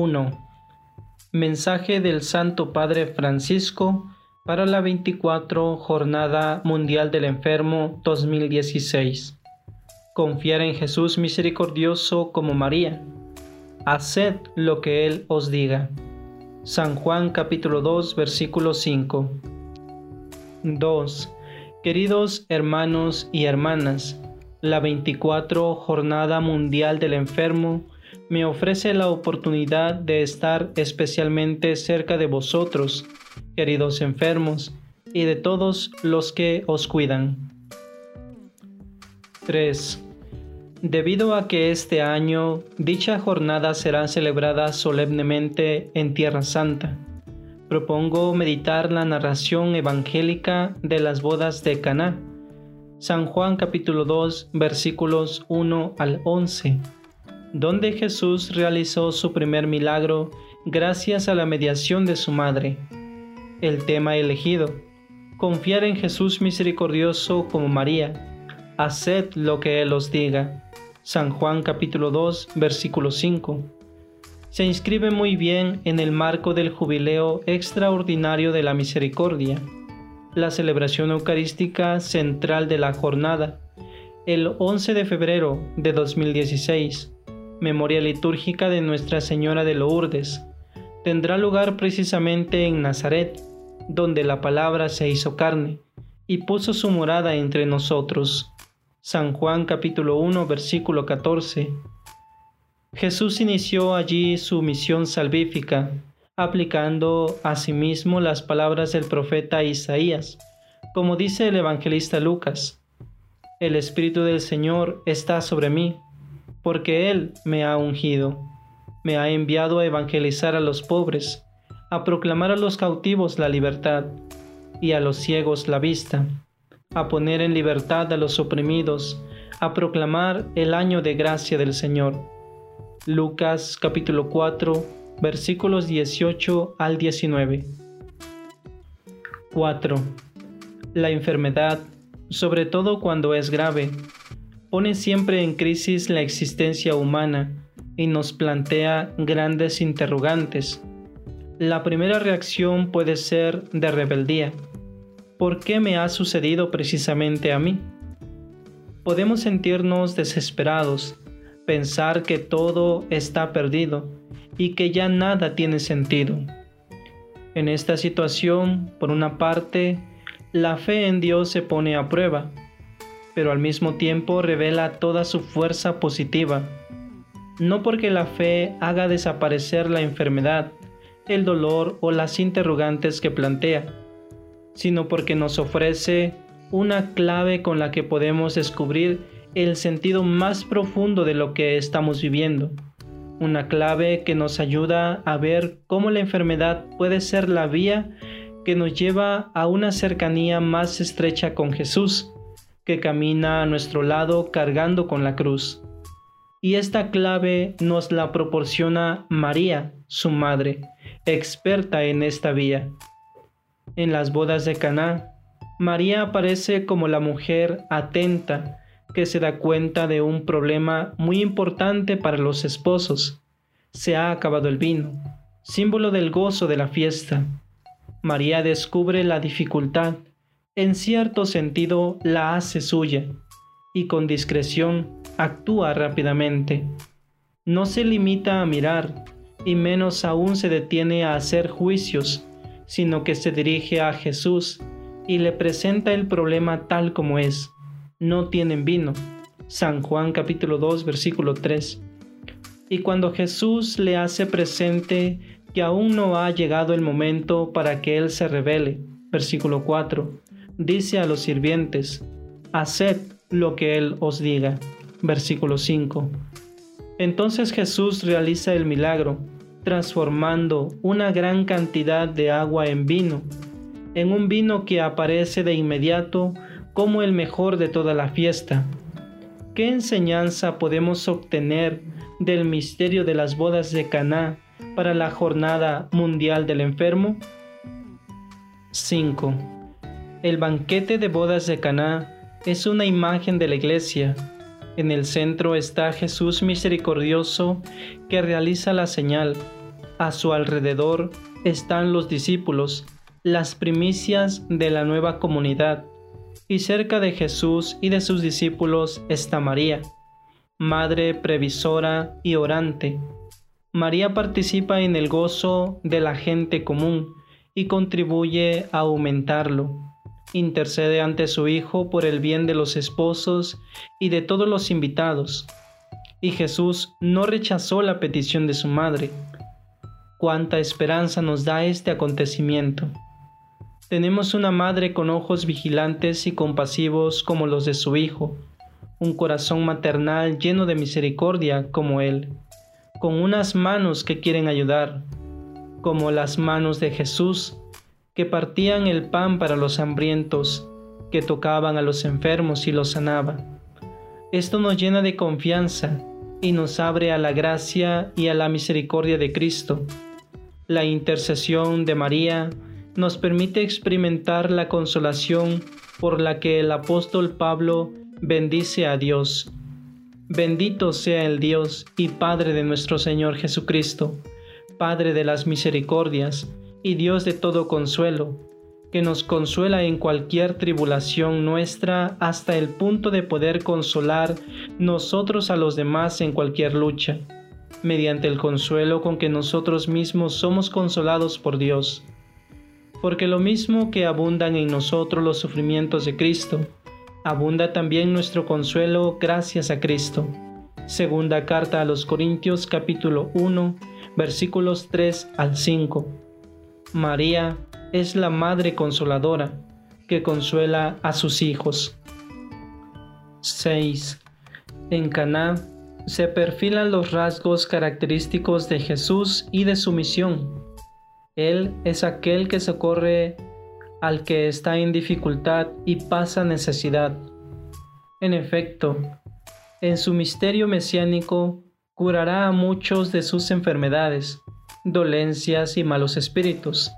1. Mensaje del Santo Padre Francisco para la 24 Jornada Mundial del Enfermo 2016. Confiar en Jesús misericordioso como María. Haced lo que Él os diga. San Juan capítulo 2 versículo 5. 2. Queridos hermanos y hermanas, la 24 Jornada Mundial del Enfermo me ofrece la oportunidad de estar especialmente cerca de vosotros, queridos enfermos, y de todos los que os cuidan. 3. Debido a que este año dicha jornada será celebrada solemnemente en Tierra Santa, propongo meditar la narración evangélica de las bodas de Caná. San Juan capítulo 2 versículos 1 al 11 donde Jesús realizó su primer milagro gracias a la mediación de su madre. El tema elegido, confiar en Jesús misericordioso como María. Haced lo que Él os diga. San Juan capítulo 2 versículo 5. Se inscribe muy bien en el marco del jubileo extraordinario de la misericordia, la celebración eucarística central de la jornada, el 11 de febrero de 2016 memoria litúrgica de Nuestra Señora de Lourdes, tendrá lugar precisamente en Nazaret, donde la palabra se hizo carne y puso su morada entre nosotros. San Juan capítulo 1 versículo 14. Jesús inició allí su misión salvífica, aplicando asimismo las palabras del profeta Isaías, como dice el evangelista Lucas. El Espíritu del Señor está sobre mí porque Él me ha ungido, me ha enviado a evangelizar a los pobres, a proclamar a los cautivos la libertad y a los ciegos la vista, a poner en libertad a los oprimidos, a proclamar el año de gracia del Señor. Lucas capítulo 4 versículos 18 al 19. 4. La enfermedad, sobre todo cuando es grave, pone siempre en crisis la existencia humana y nos plantea grandes interrogantes. La primera reacción puede ser de rebeldía. ¿Por qué me ha sucedido precisamente a mí? Podemos sentirnos desesperados, pensar que todo está perdido y que ya nada tiene sentido. En esta situación, por una parte, la fe en Dios se pone a prueba pero al mismo tiempo revela toda su fuerza positiva. No porque la fe haga desaparecer la enfermedad, el dolor o las interrogantes que plantea, sino porque nos ofrece una clave con la que podemos descubrir el sentido más profundo de lo que estamos viviendo. Una clave que nos ayuda a ver cómo la enfermedad puede ser la vía que nos lleva a una cercanía más estrecha con Jesús que camina a nuestro lado cargando con la cruz. Y esta clave nos la proporciona María, su madre, experta en esta vía. En las bodas de Caná, María aparece como la mujer atenta que se da cuenta de un problema muy importante para los esposos. Se ha acabado el vino, símbolo del gozo de la fiesta. María descubre la dificultad en cierto sentido la hace suya y con discreción actúa rápidamente. No se limita a mirar y menos aún se detiene a hacer juicios, sino que se dirige a Jesús y le presenta el problema tal como es. No tienen vino. San Juan capítulo 2 versículo 3. Y cuando Jesús le hace presente que aún no ha llegado el momento para que Él se revele, versículo 4, dice a los sirvientes, haced lo que Él os diga. Versículo 5. Entonces Jesús realiza el milagro, transformando una gran cantidad de agua en vino, en un vino que aparece de inmediato como el mejor de toda la fiesta. ¿Qué enseñanza podemos obtener del misterio de las bodas de Caná para la jornada mundial del enfermo? 5. El banquete de bodas de Caná es una imagen de la iglesia. En el centro está Jesús misericordioso que realiza la señal. A su alrededor están los discípulos, las primicias de la nueva comunidad, y cerca de Jesús y de sus discípulos está María, madre previsora y orante. María participa en el gozo de la gente común y contribuye a aumentarlo. Intercede ante su Hijo por el bien de los esposos y de todos los invitados. Y Jesús no rechazó la petición de su madre. Cuánta esperanza nos da este acontecimiento. Tenemos una madre con ojos vigilantes y compasivos como los de su Hijo, un corazón maternal lleno de misericordia como Él, con unas manos que quieren ayudar, como las manos de Jesús, que partían el pan para los hambrientos, que tocaban a los enfermos y los sanaba. Esto nos llena de confianza y nos abre a la gracia y a la misericordia de Cristo. La intercesión de María nos permite experimentar la consolación por la que el apóstol Pablo bendice a Dios. Bendito sea el Dios y Padre de nuestro Señor Jesucristo, Padre de las misericordias y Dios de todo consuelo, que nos consuela en cualquier tribulación nuestra hasta el punto de poder consolar nosotros a los demás en cualquier lucha, mediante el consuelo con que nosotros mismos somos consolados por Dios porque lo mismo que abundan en nosotros los sufrimientos de Cristo, abunda también nuestro consuelo gracias a Cristo. Segunda carta a los Corintios capítulo 1 versículos 3 al 5. María es la Madre Consoladora que consuela a sus hijos. 6. En Caná se perfilan los rasgos característicos de Jesús y de su misión él es aquel que socorre al que está en dificultad y pasa necesidad. En efecto, en su misterio mesiánico curará a muchos de sus enfermedades, dolencias y malos espíritus,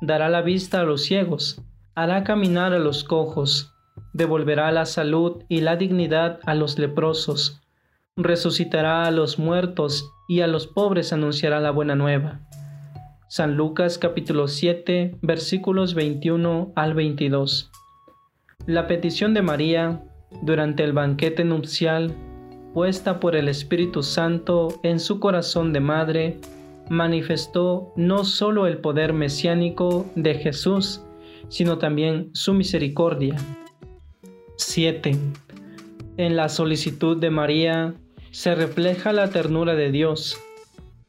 dará la vista a los ciegos, hará caminar a los cojos, devolverá la salud y la dignidad a los leprosos, resucitará a los muertos y a los pobres anunciará la buena nueva. San Lucas capítulo 7 versículos 21 al 22. La petición de María durante el banquete nupcial, puesta por el Espíritu Santo en su corazón de madre, manifestó no solo el poder mesiánico de Jesús, sino también su misericordia. 7. En la solicitud de María se refleja la ternura de Dios,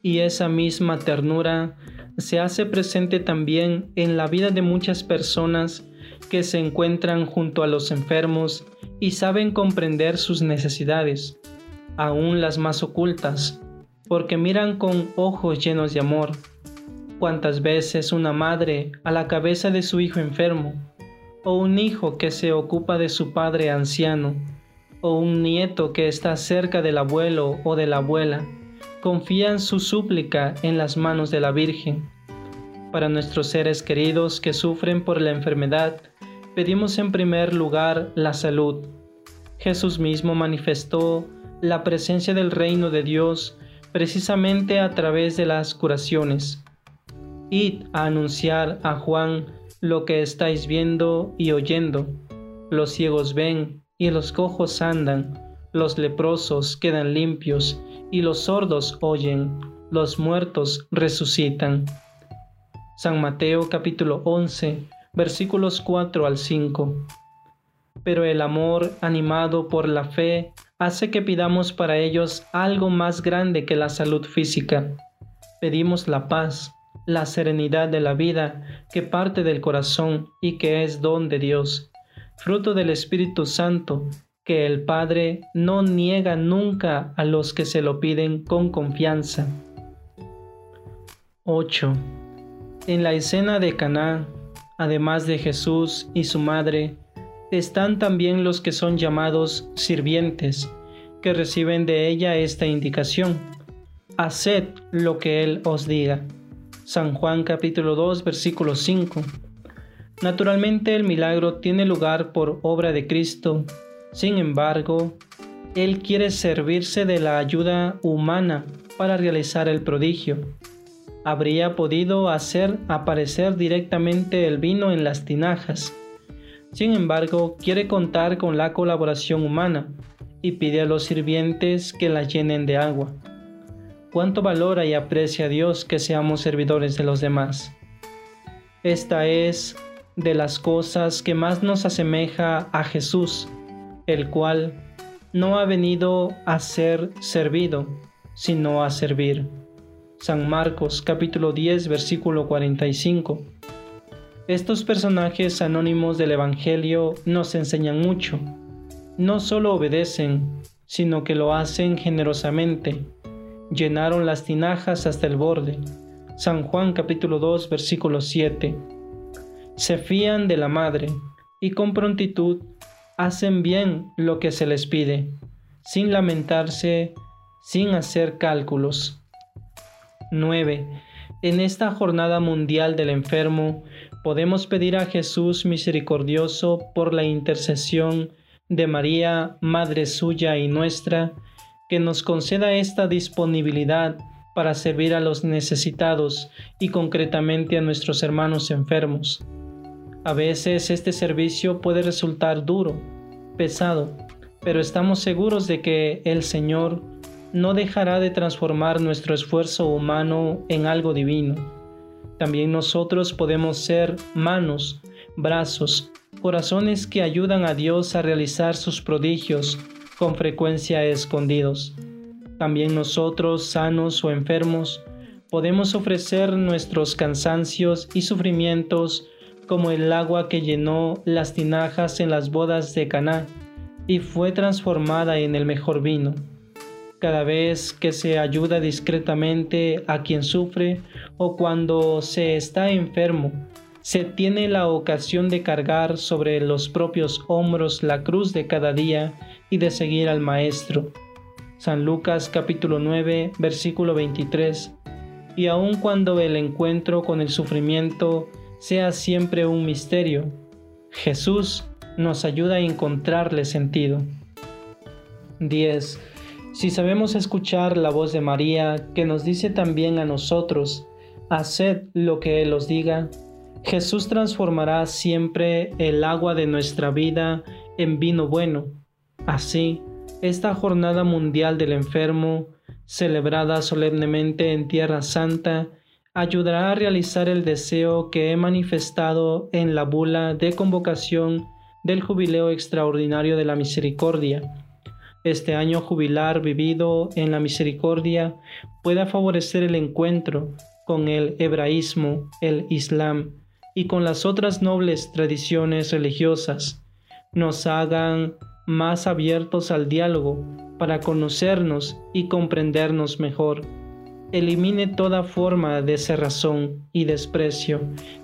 y esa misma ternura se hace presente también en la vida de muchas personas que se encuentran junto a los enfermos y saben comprender sus necesidades, aún las más ocultas, porque miran con ojos llenos de amor. Cuántas veces una madre a la cabeza de su hijo enfermo, o un hijo que se ocupa de su padre anciano, o un nieto que está cerca del abuelo o de la abuela, confían su súplica en las manos de la Virgen. Para nuestros seres queridos que sufren por la enfermedad, pedimos en primer lugar la salud. Jesús mismo manifestó la presencia del reino de Dios precisamente a través de las curaciones. Id a anunciar a Juan lo que estáis viendo y oyendo. Los ciegos ven y los cojos andan, los leprosos quedan limpios y los sordos oyen, los muertos resucitan. San Mateo capítulo 11 versículos 4 al 5. Pero el amor animado por la fe hace que pidamos para ellos algo más grande que la salud física. Pedimos la paz, la serenidad de la vida que parte del corazón y que es don de Dios, fruto del Espíritu Santo que el Padre no niega nunca a los que se lo piden con confianza. 8. En la escena de Caná, además de Jesús y su madre, están también los que son llamados sirvientes, que reciben de ella esta indicación. Haced lo que Él os diga. San Juan capítulo 2 versículo 5. Naturalmente el milagro tiene lugar por obra de Cristo sin embargo, Él quiere servirse de la ayuda humana para realizar el prodigio. habría podido hacer aparecer directamente el vino en las tinajas. Sin embargo, quiere contar con la colaboración humana y pide a los sirvientes que la llenen de agua. Cuánto valora y aprecia a Dios que seamos servidores de los demás. Esta es de las cosas que más nos asemeja a Jesús, el cual no ha venido a ser servido, sino a servir. San Marcos capítulo 10 versículo 45. Estos personajes anónimos del Evangelio nos enseñan mucho. No solo obedecen, sino que lo hacen generosamente. Llenaron las tinajas hasta el borde. San Juan capítulo 2 versículo 7. Se fían de la madre y con prontitud hacen bien lo que se les pide, sin lamentarse, sin hacer cálculos. 9. En esta jornada mundial del enfermo, podemos pedir a Jesús misericordioso por la intercesión de María, Madre suya y nuestra, que nos conceda esta disponibilidad para servir a los necesitados y concretamente a nuestros hermanos enfermos. A veces este servicio puede resultar duro, pesado, pero estamos seguros de que el Señor no dejará de transformar nuestro esfuerzo humano en algo divino. También nosotros podemos ser manos, brazos, corazones que ayudan a Dios a realizar sus prodigios con frecuencia escondidos. También nosotros, sanos o enfermos, podemos ofrecer nuestros cansancios y sufrimientos como el agua que llenó las tinajas en las bodas de Caná y fue transformada en el mejor vino cada vez que se ayuda discretamente a quien sufre o cuando se está enfermo, se tiene la ocasión de cargar sobre los propios hombros la cruz de cada día y de seguir al Maestro. San Lucas capítulo 9 versículo 23. Y aun cuando el encuentro con el sufrimiento sea siempre un misterio, Jesús nos ayuda a encontrarle sentido. 10 si sabemos escuchar la voz de María, que nos dice también a nosotros, haced lo que Él os diga, Jesús transformará siempre el agua de nuestra vida en vino bueno. Así, esta jornada mundial del enfermo, celebrada solemnemente en Tierra Santa, ayudará a realizar el deseo que he manifestado en la bula de convocación del Jubileo Extraordinario de la Misericordia este año jubilar vivido en la misericordia pueda favorecer el encuentro con el hebraísmo, el islam y con las otras nobles tradiciones religiosas, nos hagan más abiertos al diálogo para conocernos y comprendernos mejor. Elimine toda forma de cerrazón y desprecio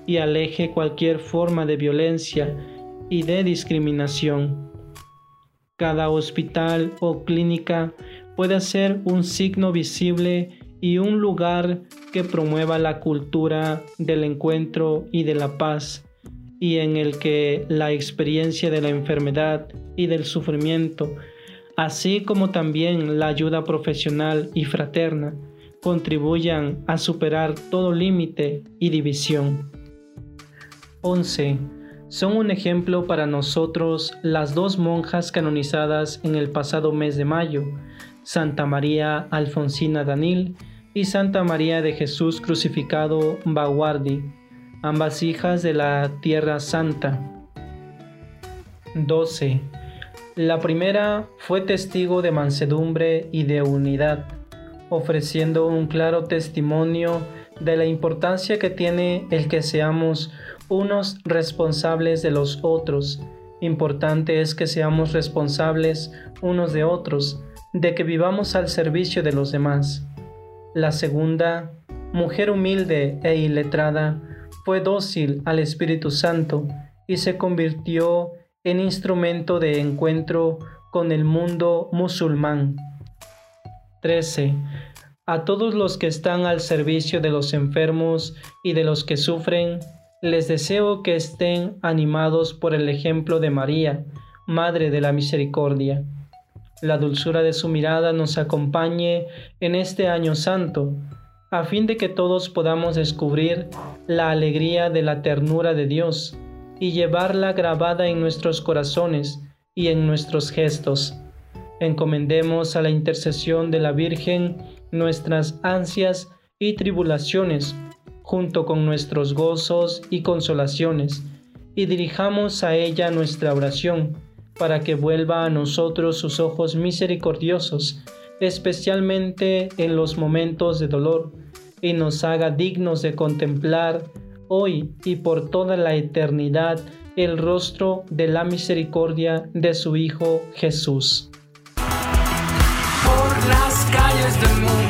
y aleje cualquier forma de violencia y de discriminación cada hospital o clínica puede ser un signo visible y un lugar que promueva la cultura del encuentro y de la paz, y en el que la experiencia de la enfermedad y del sufrimiento, así como también la ayuda profesional y fraterna, contribuyan a superar todo límite y división. 11 son un ejemplo para nosotros las dos monjas canonizadas en el pasado mes de mayo, Santa María Alfonsina Danil y Santa María de Jesús crucificado Baguardi, ambas hijas de la Tierra Santa. 12. La primera fue testigo de mansedumbre y de unidad, ofreciendo un claro testimonio de la importancia que tiene el que seamos unos responsables de los otros. Importante es que seamos responsables unos de otros, de que vivamos al servicio de los demás. La segunda, mujer humilde e iletrada, fue dócil al Espíritu Santo y se convirtió en instrumento de encuentro con el mundo musulmán. 13. A todos los que están al servicio de los enfermos y de los que sufren, les deseo que estén animados por el ejemplo de María, Madre de la Misericordia. La dulzura de su mirada nos acompañe en este año santo. a fin de que todos podamos descubrir la alegría de la ternura de Dios y llevarla grabada en nuestros corazones y en nuestros gestos. Encomendemos a la intercesión de la Virgen nuestras ansias y tribulaciones, junto con nuestros gozos y consolaciones, y dirijamos a ella nuestra oración, para que vuelva a nosotros sus ojos misericordiosos, especialmente en los momentos de dolor, y nos haga dignos de contemplar hoy y por toda la eternidad el rostro de la misericordia de su Hijo Jesús. Por las calles del mundo